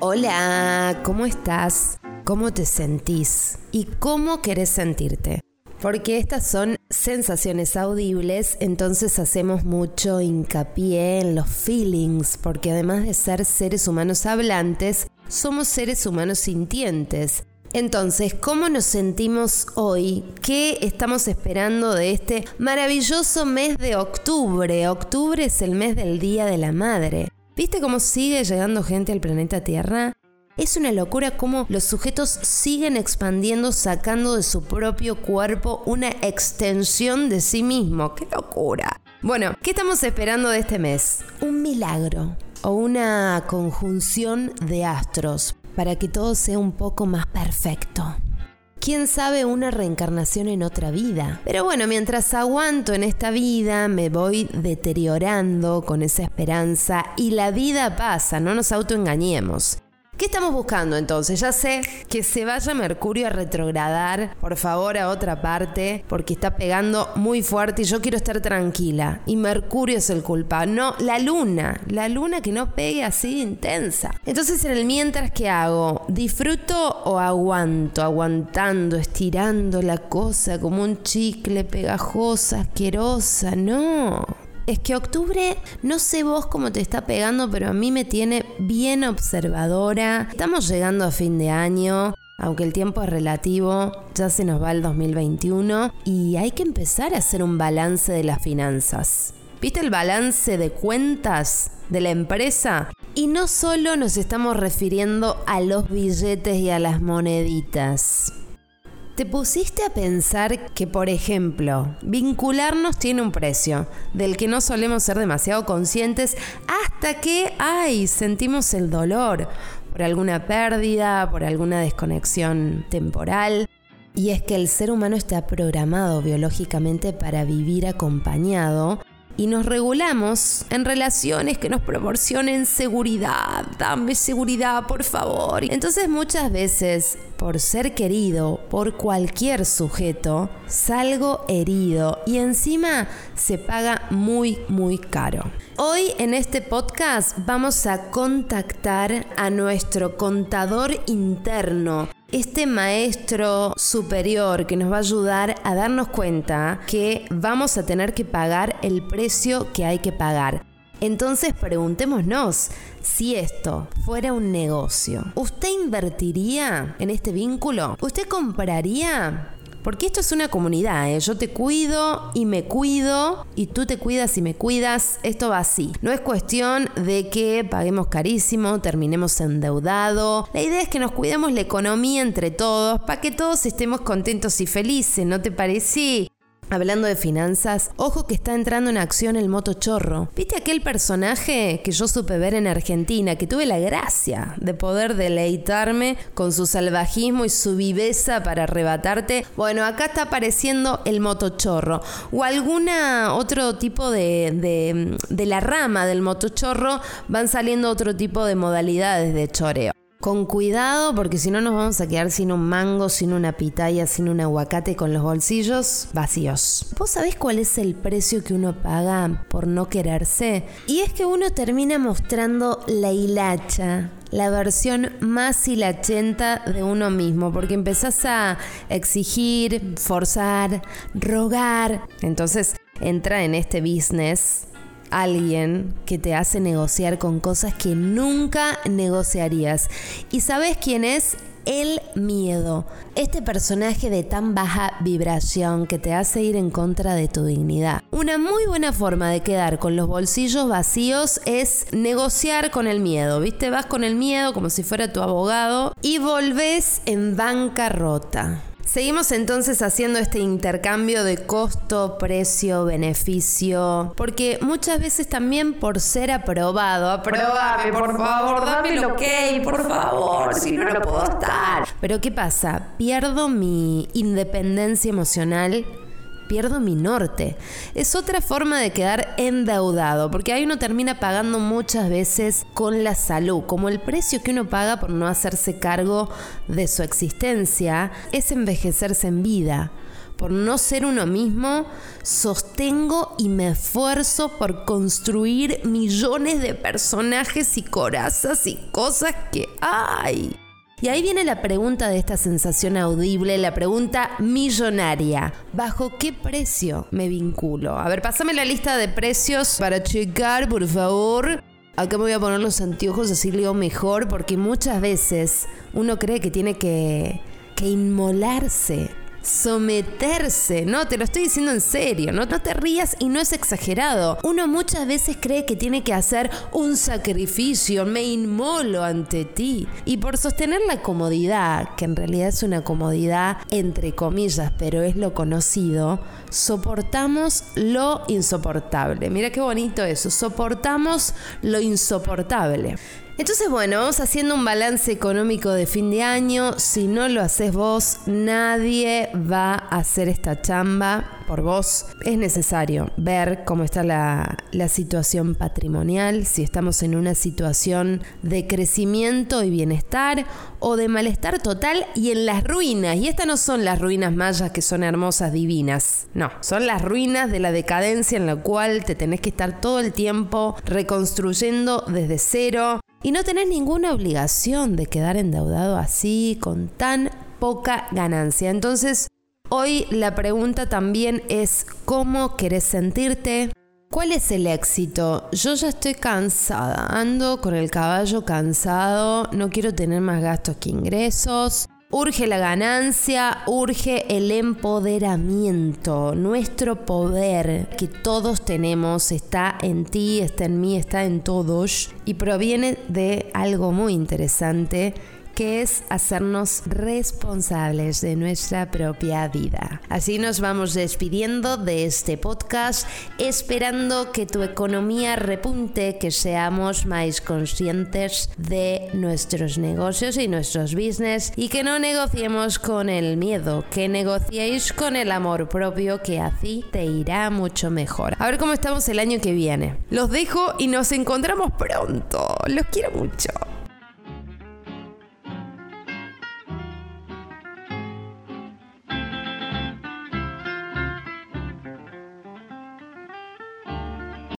Hola, ¿cómo estás? ¿Cómo te sentís? ¿Y cómo querés sentirte? Porque estas son sensaciones audibles, entonces hacemos mucho hincapié en los feelings, porque además de ser seres humanos hablantes, somos seres humanos sintientes. Entonces, ¿cómo nos sentimos hoy? ¿Qué estamos esperando de este maravilloso mes de octubre? Octubre es el mes del Día de la Madre. ¿Viste cómo sigue llegando gente al planeta Tierra? Es una locura cómo los sujetos siguen expandiendo sacando de su propio cuerpo una extensión de sí mismo. ¡Qué locura! Bueno, ¿qué estamos esperando de este mes? Un milagro o una conjunción de astros para que todo sea un poco más perfecto quién sabe una reencarnación en otra vida. Pero bueno, mientras aguanto en esta vida, me voy deteriorando con esa esperanza y la vida pasa, no nos autoengañemos. ¿Qué estamos buscando entonces? Ya sé que se vaya Mercurio a retrogradar, por favor, a otra parte, porque está pegando muy fuerte y yo quiero estar tranquila. Y Mercurio es el culpable. No, la luna. La luna que no pegue así intensa. Entonces, en el mientras, ¿qué hago? ¿Disfruto o aguanto? Aguantando, estirando la cosa como un chicle pegajosa, asquerosa. No. Es que octubre, no sé vos cómo te está pegando, pero a mí me tiene bien observadora. Estamos llegando a fin de año. Aunque el tiempo es relativo, ya se nos va el 2021 y hay que empezar a hacer un balance de las finanzas. ¿Viste el balance de cuentas de la empresa? Y no solo nos estamos refiriendo a los billetes y a las moneditas. ¿Te pusiste a pensar que, por ejemplo, vincularnos tiene un precio del que no solemos ser demasiado conscientes hasta que, ay, sentimos el dolor por alguna pérdida, por alguna desconexión temporal? Y es que el ser humano está programado biológicamente para vivir acompañado y nos regulamos en relaciones que nos proporcionen seguridad. Dame seguridad, por favor. Entonces muchas veces, por ser querido por cualquier sujeto, salgo herido y encima se paga muy, muy caro. Hoy en este podcast vamos a contactar a nuestro contador interno este maestro superior que nos va a ayudar a darnos cuenta que vamos a tener que pagar el precio que hay que pagar. Entonces preguntémonos si esto fuera un negocio. ¿Usted invertiría en este vínculo? ¿Usted compraría porque esto es una comunidad, ¿eh? yo te cuido y me cuido y tú te cuidas y me cuidas. Esto va así. No es cuestión de que paguemos carísimo, terminemos endeudados. La idea es que nos cuidemos la economía entre todos para que todos estemos contentos y felices, ¿no te parece? Hablando de finanzas, ojo que está entrando en acción el motochorro. ¿Viste aquel personaje que yo supe ver en Argentina, que tuve la gracia de poder deleitarme con su salvajismo y su viveza para arrebatarte? Bueno, acá está apareciendo el motochorro. O alguna otro tipo de, de, de la rama del motochorro van saliendo otro tipo de modalidades de choreo. Con cuidado porque si no nos vamos a quedar sin un mango, sin una pitaya, sin un aguacate con los bolsillos vacíos. ¿Vos sabés cuál es el precio que uno paga por no quererse? Y es que uno termina mostrando la hilacha, la versión más hilachenta de uno mismo, porque empezás a exigir, forzar, rogar. Entonces entra en este business alguien que te hace negociar con cosas que nunca negociarías. ¿Y sabes quién es? El miedo, este personaje de tan baja vibración que te hace ir en contra de tu dignidad. Una muy buena forma de quedar con los bolsillos vacíos es negociar con el miedo, ¿viste? Vas con el miedo como si fuera tu abogado y volvés en bancarrota. Seguimos entonces haciendo este intercambio de costo, precio, beneficio, porque muchas veces también por ser aprobado, aprobame por favor, dame lo que, por favor, si no, no puedo estar. Pero ¿qué pasa? Pierdo mi independencia emocional pierdo mi norte. Es otra forma de quedar endeudado, porque ahí uno termina pagando muchas veces con la salud, como el precio que uno paga por no hacerse cargo de su existencia es envejecerse en vida por no ser uno mismo, sostengo y me esfuerzo por construir millones de personajes y corazas y cosas que hay. Y ahí viene la pregunta de esta sensación audible, la pregunta millonaria. ¿Bajo qué precio me vinculo? A ver, pásame la lista de precios para checar, por favor. Acá me voy a poner los anteojos así leo mejor porque muchas veces uno cree que tiene que, que inmolarse someterse. No, te lo estoy diciendo en serio, ¿no? no te rías y no es exagerado. Uno muchas veces cree que tiene que hacer un sacrificio, me inmolo ante ti. Y por sostener la comodidad, que en realidad es una comodidad entre comillas, pero es lo conocido, soportamos lo insoportable. Mira qué bonito eso, soportamos lo insoportable. Entonces, bueno, vamos haciendo un balance económico de fin de año. Si no lo haces vos, nadie va a hacer esta chamba por vos. Es necesario ver cómo está la, situación patrimonial, si estamos en una situación de crecimiento y bienestar o de malestar total y en las ruinas. Y estas no son las ruinas mayas que son hermosas, divinas. No, son las ruinas de la decadencia en la cual te tenés que estar todo el tiempo reconstruyendo desde cero y no tenés ninguna obligación de quedar endeudado así, con tan poca ganancia. Entonces, hoy la pregunta también es, ¿cómo querés sentirte? ¿Cuál es el éxito? Yo ya estoy cansada, ando con el caballo cansado, no quiero tener más gastos que ingresos. Urge la ganancia, urge el empoderamiento. Nuestro poder que todos tenemos está en ti, está en mí, está en todos y proviene de algo muy interesante que es hacernos responsables de nuestra propia vida. Así nos vamos despidiendo de este podcast, esperando que tu economía repunte, que seamos más conscientes de nuestros negocios y nuestros business y que no negociemos con el miedo, que negociéis con el amor propio, que así te irá mucho mejor. A ver cómo estamos el año que viene. Los dejo y nos encontramos pronto. Los quiero mucho.